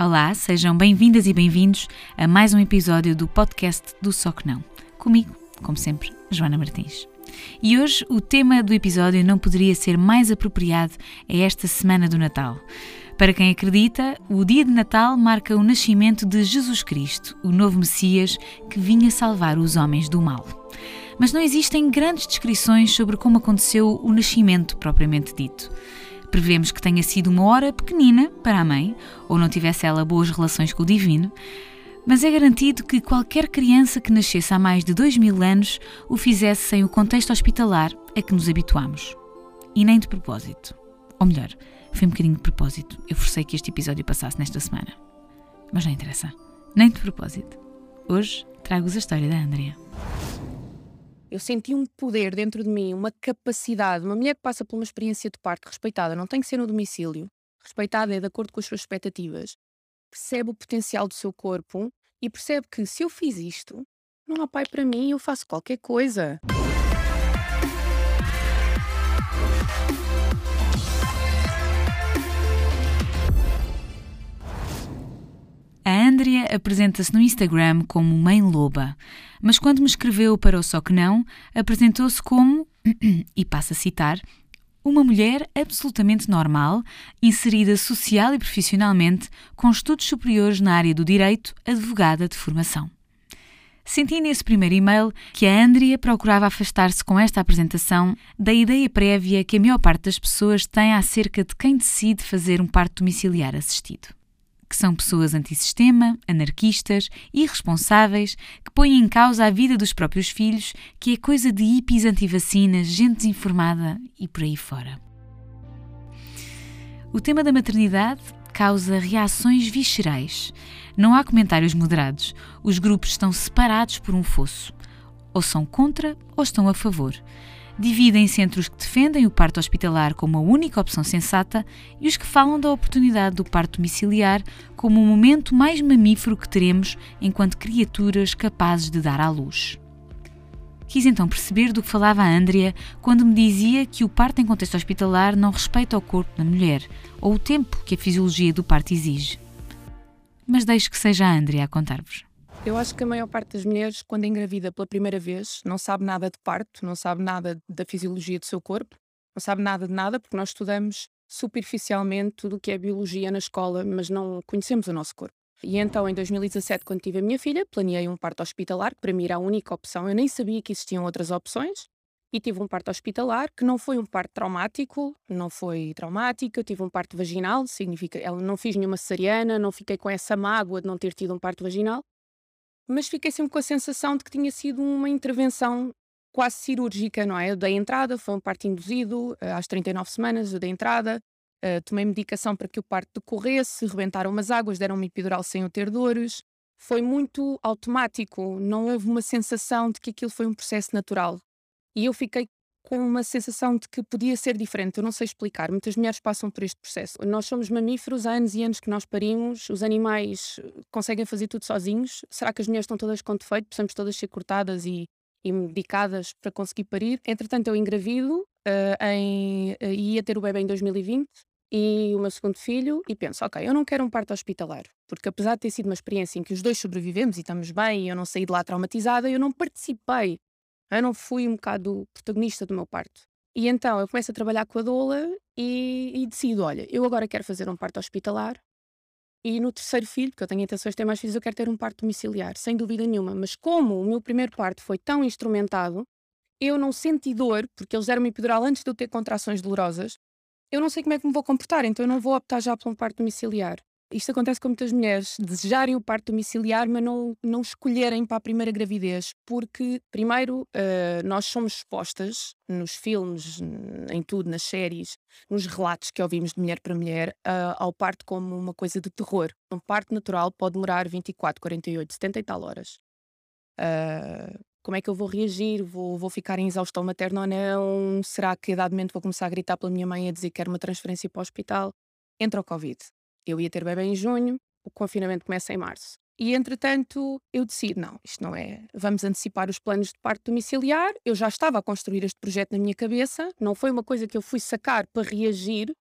Olá, sejam bem-vindas e bem-vindos a mais um episódio do podcast do Só Que Não. Comigo, como sempre, Joana Martins. E hoje o tema do episódio não poderia ser mais apropriado a esta semana do Natal. Para quem acredita, o dia de Natal marca o nascimento de Jesus Cristo, o novo Messias que vinha salvar os homens do mal. Mas não existem grandes descrições sobre como aconteceu o nascimento propriamente dito. Prevemos que tenha sido uma hora pequenina para a mãe, ou não tivesse ela boas relações com o divino, mas é garantido que qualquer criança que nascesse há mais de dois mil anos o fizesse sem o contexto hospitalar a que nos habituamos. E nem de propósito. Ou melhor, foi um bocadinho de propósito. Eu forcei que este episódio passasse nesta semana. Mas não interessa. Nem de propósito. Hoje trago-vos a história da Andrea. Eu senti um poder dentro de mim, uma capacidade. Uma mulher que passa por uma experiência de parto respeitada, não tem que ser no domicílio. Respeitada é de acordo com as suas expectativas. Percebe o potencial do seu corpo e percebe que se eu fiz isto, não há pai para mim, eu faço qualquer coisa. Andrea apresenta-se no Instagram como Mãe Loba, mas quando me escreveu para o Só Que Não, apresentou-se como, e passo a citar, uma mulher absolutamente normal, inserida social e profissionalmente, com estudos superiores na área do direito, advogada de formação. Senti nesse primeiro e-mail que a Andrea procurava afastar-se com esta apresentação da ideia prévia que a maior parte das pessoas tem acerca de quem decide fazer um parto domiciliar assistido que são pessoas antissistema, anarquistas, irresponsáveis, que põem em causa a vida dos próprios filhos, que é coisa de hippies antivacinas, gente desinformada e por aí fora. O tema da maternidade causa reações viscerais. Não há comentários moderados. Os grupos estão separados por um fosso. Ou são contra ou estão a favor dividem-se entre os que defendem o parto hospitalar como a única opção sensata e os que falam da oportunidade do parto domiciliar como o momento mais mamífero que teremos enquanto criaturas capazes de dar à luz. Quis então perceber do que falava a Andrea quando me dizia que o parto em contexto hospitalar não respeita o corpo da mulher ou o tempo que a fisiologia do parto exige. Mas deixe que seja a Andrea a contar-vos. Eu acho que a maior parte das mulheres, quando engravida pela primeira vez, não sabe nada de parto, não sabe nada da fisiologia do seu corpo, não sabe nada de nada, porque nós estudamos superficialmente tudo o que é biologia na escola, mas não conhecemos o nosso corpo. E então, em 2017, quando tive a minha filha, planeei um parto hospitalar, que para mim era a única opção. Eu nem sabia que existiam outras opções. E tive um parto hospitalar, que não foi um parto traumático, não foi traumático. Eu tive um parto vaginal, significa, ela não fiz nenhuma cesariana, não fiquei com essa mágoa de não ter tido um parto vaginal mas fiquei sempre com a sensação de que tinha sido uma intervenção quase cirúrgica, não é? Eu dei entrada, foi um parto induzido, eh, às 39 semanas eu dei entrada, uh, tomei medicação para que o parto decorresse, rebentaram umas águas, deram-me epidural sem eu ter dores. Foi muito automático, não houve uma sensação de que aquilo foi um processo natural. E eu fiquei com uma sensação de que podia ser diferente. Eu não sei explicar. Muitas mulheres passam por este processo. Nós somos mamíferos, há anos e anos que nós parimos, os animais eh, conseguem fazer tudo sozinhos. Será que as mulheres estão todas com defeito? Precisamos todas ser cortadas e, e medicadas para conseguir parir. Entretanto, eu engravido uh, em, uh, ia ter o bebê em 2020 e o meu segundo filho e penso, ok, eu não quero um parto hospitalar, porque apesar de ter sido uma experiência em que os dois sobrevivemos e estamos bem e eu não saí de lá traumatizada, eu não participei eu não fui um bocado protagonista do meu parto. E então eu começo a trabalhar com a doula e, e decido: olha, eu agora quero fazer um parto hospitalar. E no terceiro filho, que eu tenho intenções de ter mais filhos, eu quero ter um parto domiciliar, sem dúvida nenhuma. Mas como o meu primeiro parto foi tão instrumentado, eu não senti dor, porque eles deram-me epidural antes de eu ter contrações dolorosas, eu não sei como é que me vou comportar, então eu não vou optar já por um parto domiciliar. Isto acontece com muitas mulheres, desejarem o parto domiciliar, mas não, não escolherem para a primeira gravidez, porque, primeiro, uh, nós somos expostas nos filmes, em tudo, nas séries, nos relatos que ouvimos de mulher para mulher, uh, ao parto como uma coisa de terror. Um parto natural pode demorar 24, 48, 70 e tal horas. Uh, como é que eu vou reagir? Vou, vou ficar em exaustão materna ou não? Será que momento vou começar a gritar pela minha mãe a dizer que quero uma transferência para o hospital? Entra o Covid. Eu ia ter bebê em junho, o confinamento começa em março. E entretanto eu decido, não, isto não é, vamos antecipar os planos de parto domiciliar. Eu já estava a construir este projeto na minha cabeça, não foi uma coisa que eu fui sacar para reagir.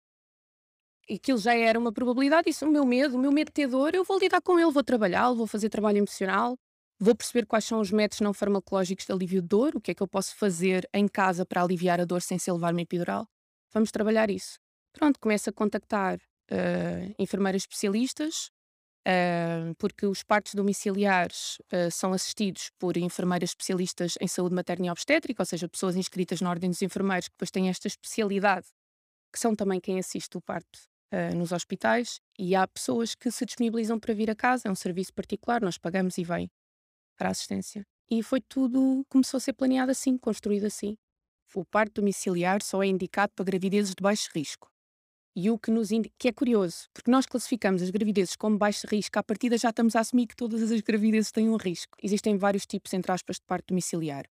aquilo já era uma probabilidade, isso o meu medo, o meu medo de ter dor, eu vou lidar com ele, vou trabalhar, vou fazer trabalho emocional, vou perceber quais são os métodos não farmacológicos de alívio de dor, o que é que eu posso fazer em casa para aliviar a dor sem ser levar uma epidural. Vamos trabalhar isso. Pronto, começo a contactar uh, enfermeiras especialistas, uh, porque os partos domiciliares uh, são assistidos por enfermeiras especialistas em saúde materna e obstétrica, ou seja, pessoas inscritas na Ordem dos Enfermeiros que depois têm esta especialidade, que são também quem assiste o parto nos hospitais, e há pessoas que se disponibilizam para vir a casa, é um serviço particular, nós pagamos e vem para a assistência. E foi tudo, começou a ser planeado assim, construído assim. O parto domiciliar só é indicado para gravidezes de baixo risco. E o que nos indica, que é curioso, porque nós classificamos as gravidezes como baixo risco, à partida já estamos a assumir que todas as gravidezes têm um risco. Existem vários tipos, entre aspas, de parto domiciliar.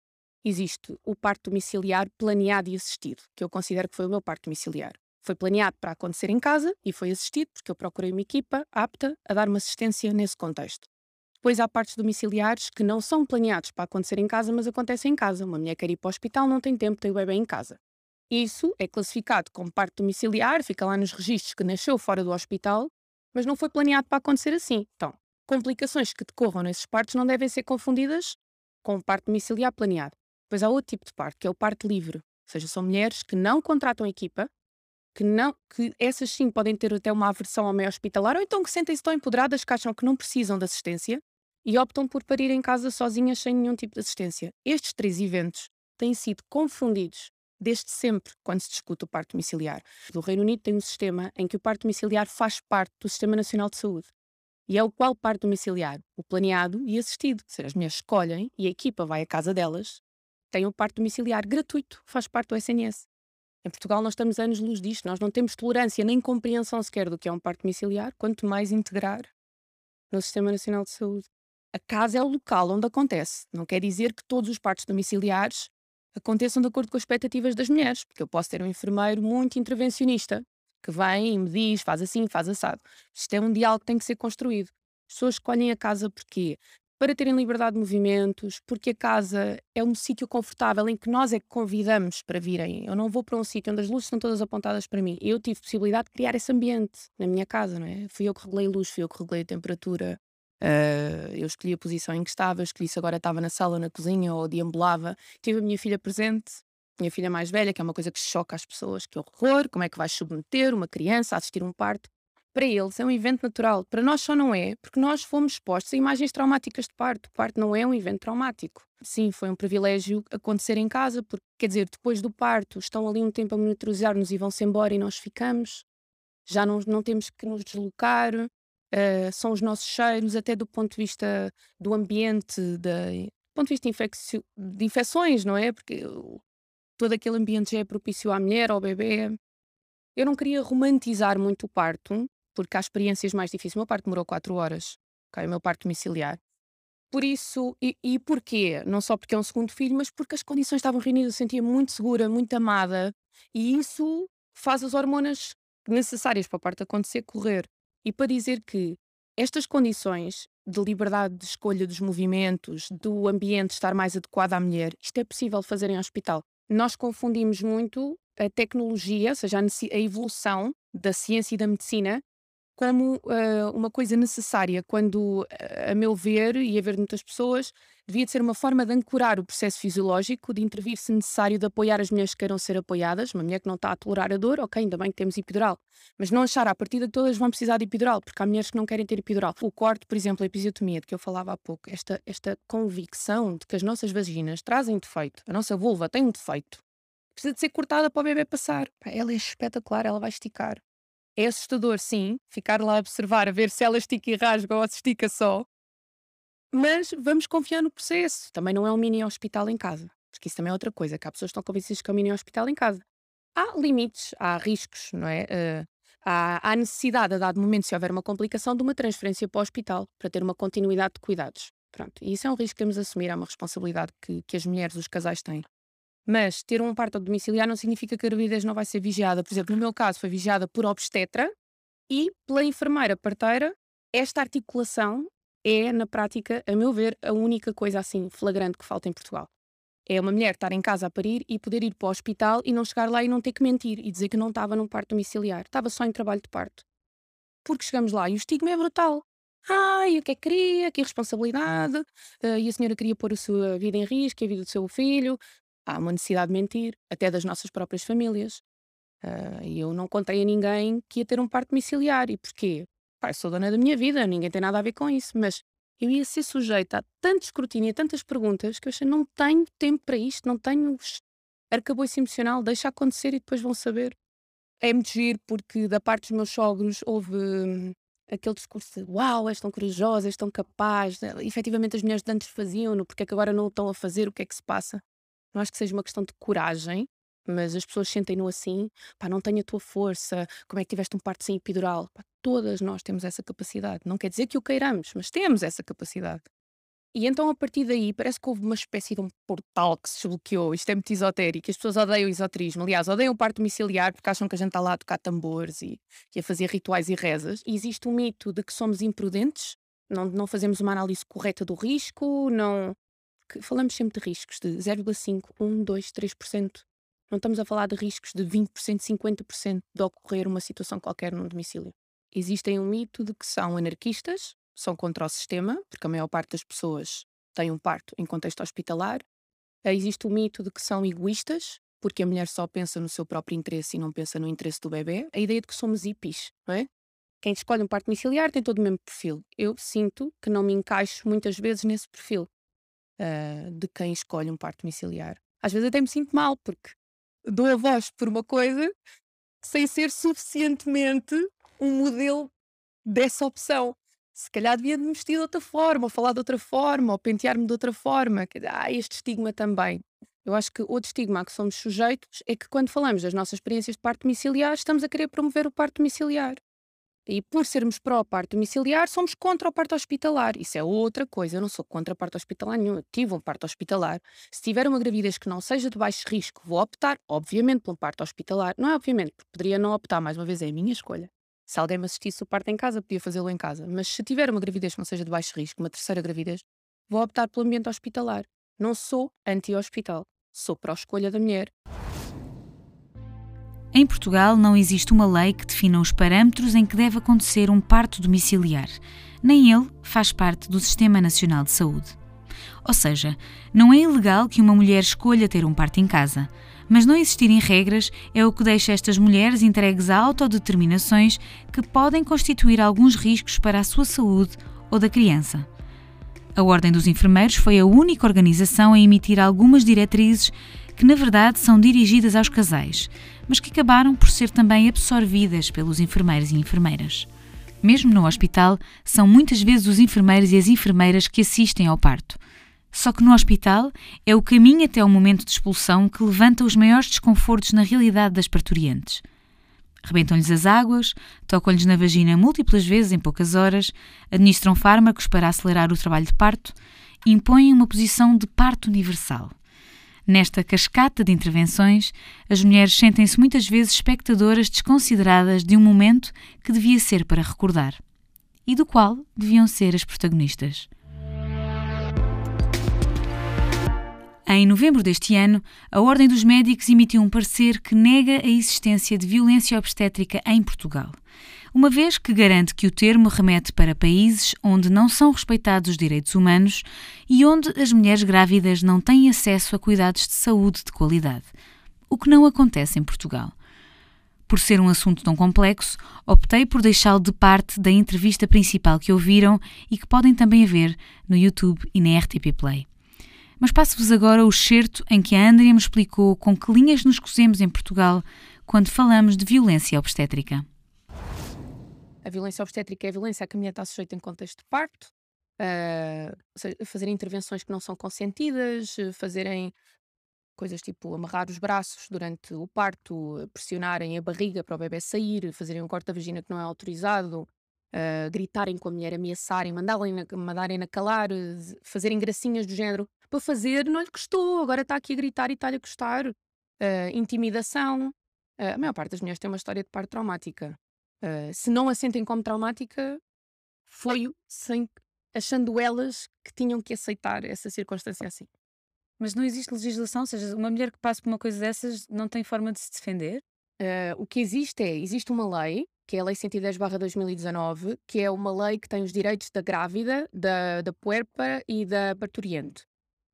Existe o parto domiciliar planeado e assistido, que eu considero que foi o meu parto domiciliar. Foi planeado para acontecer em casa e foi assistido porque eu procurei uma equipa apta a dar uma assistência nesse contexto. Depois há partos domiciliares que não são planeados para acontecer em casa, mas acontecem em casa. Uma mulher quer ir para o hospital, não tem tempo, tem o bebê em casa. Isso é classificado como parto domiciliar, fica lá nos registros que nasceu fora do hospital, mas não foi planeado para acontecer assim. Então, complicações que decorram nesses partos não devem ser confundidas com o parto domiciliar planeado. Depois há outro tipo de parto, que é o parto livre. Ou seja, são mulheres que não contratam equipa, que não, que essas sim podem ter até uma aversão ao meio hospitalar, ou então que sentem-se tão empoderadas que acham que não precisam de assistência e optam por parir em casa sozinhas sem nenhum tipo de assistência. Estes três eventos têm sido confundidos desde sempre quando se discute o parto domiciliar. O Reino Unido tem um sistema em que o parto domiciliar faz parte do Sistema Nacional de Saúde. E é o qual parto domiciliar? O planeado e assistido. Seja, as mulheres escolhem e a equipa vai à casa delas, tem o parto domiciliar gratuito, faz parte do SNS. Em Portugal nós estamos anos-luz disto, nós não temos tolerância nem compreensão sequer do que é um parto domiciliar, quanto mais integrar no Sistema Nacional de Saúde. A casa é o local onde acontece. Não quer dizer que todos os partos domiciliares aconteçam de acordo com as expectativas das mulheres, porque eu posso ter um enfermeiro muito intervencionista que vem e me diz, faz assim, faz assado. Isto é um diálogo que tem que ser construído. As pessoas escolhem a casa porquê? Para terem liberdade de movimentos, porque a casa é um sítio confortável em que nós é que convidamos para virem. Eu não vou para um sítio onde as luzes estão todas apontadas para mim. Eu tive possibilidade de criar esse ambiente na minha casa, não é? Fui eu que regulei a luz, fui eu que regulei a temperatura, Uh, eu escolhi a posição em que estava, escolhi se agora estava na sala na cozinha ou deambulava. Tive a minha filha presente, minha filha mais velha, que é uma coisa que choca as pessoas, que horror, como é que vais submeter uma criança a assistir um parto? Para eles é um evento natural, para nós só não é, porque nós fomos expostos a imagens traumáticas de parto. O parto não é um evento traumático. Sim, foi um privilégio acontecer em casa, porque, quer dizer, depois do parto estão ali um tempo a monitorizar-nos e vão-se embora e nós ficamos. Já não, não temos que nos deslocar, uh, são os nossos cheiros, até do ponto de vista do ambiente, de, do ponto de vista de, infecções, não é? Porque todo aquele ambiente já é propício à mulher, ao bebê. Eu não queria romantizar muito o parto, porque há experiências mais difíceis. O meu parto demorou 4 horas, okay? o meu parto domiciliar. Por isso, e, e porquê? Não só porque é um segundo filho, mas porque as condições estavam reunidas, eu sentia muito segura, muito amada, e isso faz as hormonas necessárias para o parto acontecer correr. E para dizer que estas condições de liberdade de escolha dos movimentos, do ambiente estar mais adequado à mulher, isto é possível fazer em hospital. Nós confundimos muito a tecnologia, ou seja, a evolução da ciência e da medicina como uh, uma coisa necessária, quando, a meu ver, e a ver de muitas pessoas, devia de ser uma forma de ancorar o processo fisiológico, de intervir se necessário, de apoiar as mulheres que queiram ser apoiadas. Uma mulher que não está a tolerar a dor, ok, ainda bem que temos epidural. Mas não achar à partida que todas vão precisar de epidural, porque há mulheres que não querem ter epidural. O corte, por exemplo, a episiotomia, de que eu falava há pouco, esta, esta convicção de que as nossas vaginas trazem defeito, a nossa vulva tem um defeito, precisa de ser cortada para o bebê passar. Ela é espetacular, ela vai esticar. É assustador, sim, ficar lá a observar, a ver se ela estica e rasga ou se estica só. Mas vamos confiar no processo. Também não é um mini hospital em casa. Porque isso também é outra coisa, que há pessoas que estão convencidas que é um mini hospital em casa. Há limites, há riscos, não é? Uh, há, há necessidade, a dado momento, se houver uma complicação, de uma transferência para o hospital, para ter uma continuidade de cuidados. Pronto. E isso é um risco que temos a assumir, é uma responsabilidade que, que as mulheres, os casais têm. Mas ter um parto domiciliar não significa que a gravidez não vai ser vigiada. Por exemplo, no meu caso foi vigiada por obstetra e pela enfermeira parteira. Esta articulação é, na prática, a meu ver, a única coisa assim flagrante que falta em Portugal. É uma mulher estar em casa a parir e poder ir para o hospital e não chegar lá e não ter que mentir e dizer que não estava num parto domiciliar, estava só em trabalho de parto. Porque chegamos lá e o estigma é brutal. Ai, o que é que queria? Que irresponsabilidade. Uh, e a senhora queria pôr a sua vida em risco, a vida do seu filho. Há uma necessidade de mentir, até das nossas próprias famílias. Uh, e eu não contei a ninguém que ia ter um parto domiciliar. E porquê? Pai, sou dona da minha vida, ninguém tem nada a ver com isso. Mas eu ia ser sujeita a tanto escrutínio, a tantas perguntas, que eu achei, não tenho tempo para isto, não tenho arcabouço emocional, deixa acontecer e depois vão saber. É muito giro porque da parte dos meus sogros houve hum, aquele discurso de uau, és tão corajosa, és tão capaz. E, efetivamente as mulheres de antes faziam-no, porque é que agora não o estão a fazer, o que é que se passa? Não acho que seja uma questão de coragem, mas as pessoas sentem-no assim, pá, não tenho a tua força, como é que tiveste um parto sem epidural? Pá, todas nós temos essa capacidade. Não quer dizer que o queiramos, mas temos essa capacidade. E então, a partir daí, parece que houve uma espécie de um portal que se desbloqueou. Isto é muito esotérico. As pessoas odeiam o esoterismo. Aliás, odeiam o parto domiciliar porque acham que a gente está lá a tocar tambores e, e a fazer rituais e rezas. E existe um mito de que somos imprudentes, não, não fazemos uma análise correta do risco, não. Falamos sempre de riscos de 0,5, 1, 2, 3%. Não estamos a falar de riscos de 20%, 50% de ocorrer uma situação qualquer num domicílio. Existem um mito de que são anarquistas, são contra o sistema, porque a maior parte das pessoas tem um parto em contexto hospitalar. Existe o mito de que são egoístas, porque a mulher só pensa no seu próprio interesse e não pensa no interesse do bebê. A ideia de que somos hippies, não é? Quem escolhe um parto domiciliar tem todo o mesmo perfil. Eu sinto que não me encaixo muitas vezes nesse perfil uh, de quem escolhe um parto domiciliar. Às vezes até me sinto mal, porque dou a voz por uma coisa sem ser suficientemente um modelo dessa opção. Se calhar devia me vestir de outra forma, ou falar de outra forma, ou pentear-me de outra forma. Ah, este estigma também. Eu acho que outro estigma a que somos sujeitos é que quando falamos das nossas experiências de parto domiciliar, estamos a querer promover o parto domiciliar. E por sermos pró-parto domiciliar, somos contra o parto hospitalar. Isso é outra coisa. Eu não sou contra o parto hospitalar nenhum. Eu tive um parto hospitalar. Se tiver uma gravidez que não seja de baixo risco, vou optar, obviamente, por um parto hospitalar. Não é obviamente, porque poderia não optar. Mais uma vez, é a minha escolha. Se alguém me assistisse o parto em casa, podia fazê-lo em casa. Mas se tiver uma gravidez que não seja de baixo risco, uma terceira gravidez, vou optar pelo ambiente hospitalar. Não sou anti-hospital. Sou pró-escolha da mulher. Em Portugal não existe uma lei que defina os parâmetros em que deve acontecer um parto domiciliar. Nem ele faz parte do Sistema Nacional de Saúde. Ou seja, não é ilegal que uma mulher escolha ter um parto em casa, mas não existirem regras é o que deixa estas mulheres entregues a autodeterminações que podem constituir alguns riscos para a sua saúde ou da criança. A Ordem dos Enfermeiros foi a única organização a emitir algumas diretrizes que, na verdade, são dirigidas aos casais, mas que acabaram por ser também absorvidas pelos enfermeiros e enfermeiras. Mesmo no hospital, são muitas vezes os enfermeiros e as enfermeiras que assistem ao parto. Só que no hospital é o caminho até o momento de expulsão que levanta os maiores desconfortos na realidade das parturientes. Rebentam-lhes as águas, tocam-lhes na vagina múltiplas vezes em poucas horas, administram fármacos para acelerar o trabalho de parto impõem uma posição de parto universal. Nesta cascata de intervenções, as mulheres sentem-se muitas vezes espectadoras desconsideradas de um momento que devia ser para recordar e do qual deviam ser as protagonistas. Em novembro deste ano, a Ordem dos Médicos emitiu um parecer que nega a existência de violência obstétrica em Portugal uma vez que garante que o termo remete para países onde não são respeitados os direitos humanos e onde as mulheres grávidas não têm acesso a cuidados de saúde de qualidade, o que não acontece em Portugal. Por ser um assunto tão complexo, optei por deixá-lo de parte da entrevista principal que ouviram e que podem também ver no YouTube e na RTP Play. Mas passo-vos agora o excerto em que a Andrea me explicou com que linhas nos cosemos em Portugal quando falamos de violência obstétrica. A violência obstétrica é a violência a que a mulher está sujeita em contexto de parto, uh, fazerem intervenções que não são consentidas, fazerem coisas tipo amarrar os braços durante o parto, pressionarem a barriga para o bebê sair, fazerem um corte da vagina que não é autorizado, uh, gritarem com a mulher, ameaçarem, mandarem-na mandarem -na calar, fazerem gracinhas do género. Para fazer, não lhe custou, agora está aqui a gritar e está-lhe a custar. Uh, intimidação. Uh, a maior parte das mulheres tem uma história de parto traumática. Uh, se não a sentem como traumática, foi sem, achando elas que tinham que aceitar essa circunstância assim. Mas não existe legislação, ou seja, uma mulher que passa por uma coisa dessas não tem forma de se defender? Uh, o que existe é, existe uma lei, que é a Lei 110-2019, que é uma lei que tem os direitos da grávida, da, da puerpa e da parturiente,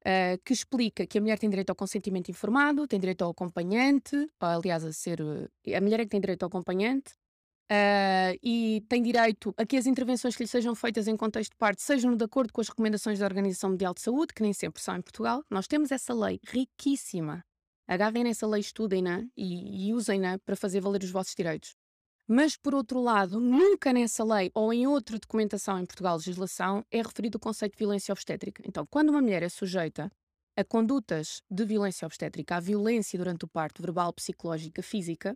uh, que explica que a mulher tem direito ao consentimento informado, tem direito ao acompanhante, aliás, a ser. A mulher é que tem direito ao acompanhante, Uh, e tem direito a que as intervenções que lhe sejam feitas em contexto de parte sejam de acordo com as recomendações da Organização Mundial de Saúde, que nem sempre são em Portugal. Nós temos essa lei riquíssima. Agarrem nessa lei, estudem-na e, e usem-na para fazer valer os vossos direitos. Mas, por outro lado, nunca nessa lei ou em outra documentação em Portugal, legislação, é referido o conceito de violência obstétrica. Então, quando uma mulher é sujeita a condutas de violência obstétrica, à violência durante o parto, verbal, psicológica, física,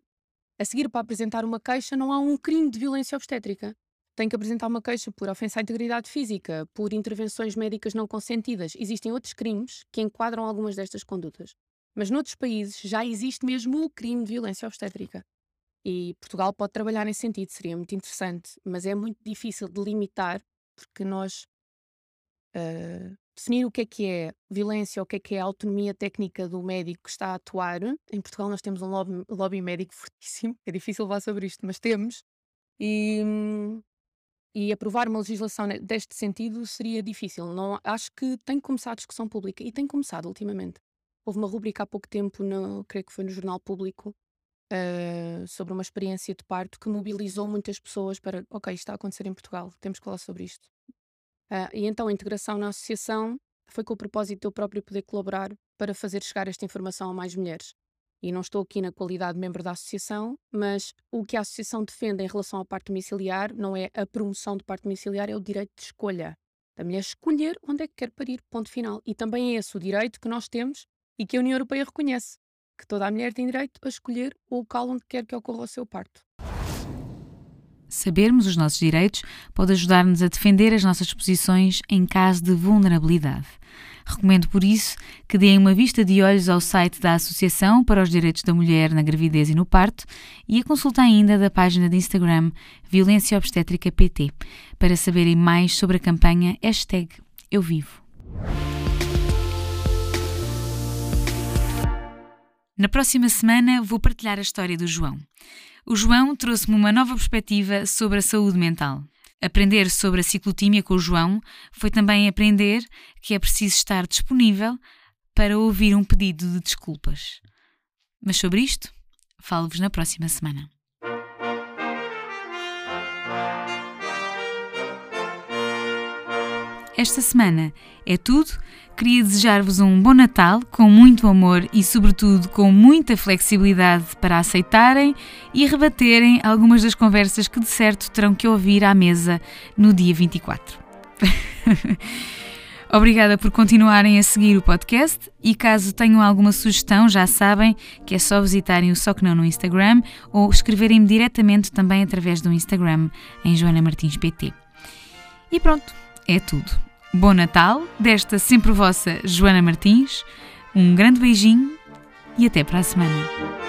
a seguir, para apresentar uma queixa, não há um crime de violência obstétrica. Tem que apresentar uma queixa por ofensa à integridade física, por intervenções médicas não consentidas. Existem outros crimes que enquadram algumas destas condutas. Mas noutros países já existe mesmo o crime de violência obstétrica. E Portugal pode trabalhar nesse sentido, seria muito interessante, mas é muito difícil de limitar, porque nós uh, definir o que é que é violência, o que é que é a autonomia técnica do médico que está a atuar. Em Portugal nós temos um lobby, lobby médico fortíssimo, é difícil falar sobre isto, mas temos. E, e aprovar uma legislação deste sentido seria difícil. Não, acho que tem que começar a discussão pública e tem começado ultimamente. Houve uma rubrica há pouco tempo, no, creio que foi no Jornal Público, uh, sobre uma experiência de parto que mobilizou muitas pessoas para, ok, isto está a acontecer em Portugal, temos que falar sobre isto. Uh, e então a integração na associação foi com o propósito de eu próprio poder colaborar para fazer chegar esta informação a mais mulheres. E não estou aqui na qualidade de membro da associação, mas o que a associação defende em relação ao parto domiciliar não é a promoção do parto domiciliar, é o direito de escolha. Da mulher escolher onde é que quer parir, ponto final. E também é esse o direito que nós temos e que a União Europeia reconhece, que toda a mulher tem direito a escolher o local onde quer que ocorra o seu parto. Sabermos os nossos direitos pode ajudar-nos a defender as nossas posições em caso de vulnerabilidade. Recomendo por isso que deem uma vista de olhos ao site da Associação para os Direitos da Mulher na Gravidez e no Parto e a consulta ainda da página de Instagram Violência Obstétrica PT para saberem mais sobre a campanha hashtag Eu Vivo. Na próxima semana vou partilhar a história do João. O João trouxe-me uma nova perspectiva sobre a saúde mental. Aprender sobre a ciclotímia com o João foi também aprender que é preciso estar disponível para ouvir um pedido de desculpas. Mas sobre isto, falo-vos na próxima semana. Esta semana é tudo. Queria desejar-vos um bom Natal com muito amor e, sobretudo, com muita flexibilidade para aceitarem e rebaterem algumas das conversas que de certo terão que ouvir à mesa no dia 24. Obrigada por continuarem a seguir o podcast e caso tenham alguma sugestão, já sabem que é só visitarem o Só Que Não no Instagram ou escreverem-me diretamente também através do Instagram em Joana Martins PT. E pronto, é tudo. Bom Natal, desta sempre vossa Joana Martins. Um grande beijinho e até para a semana.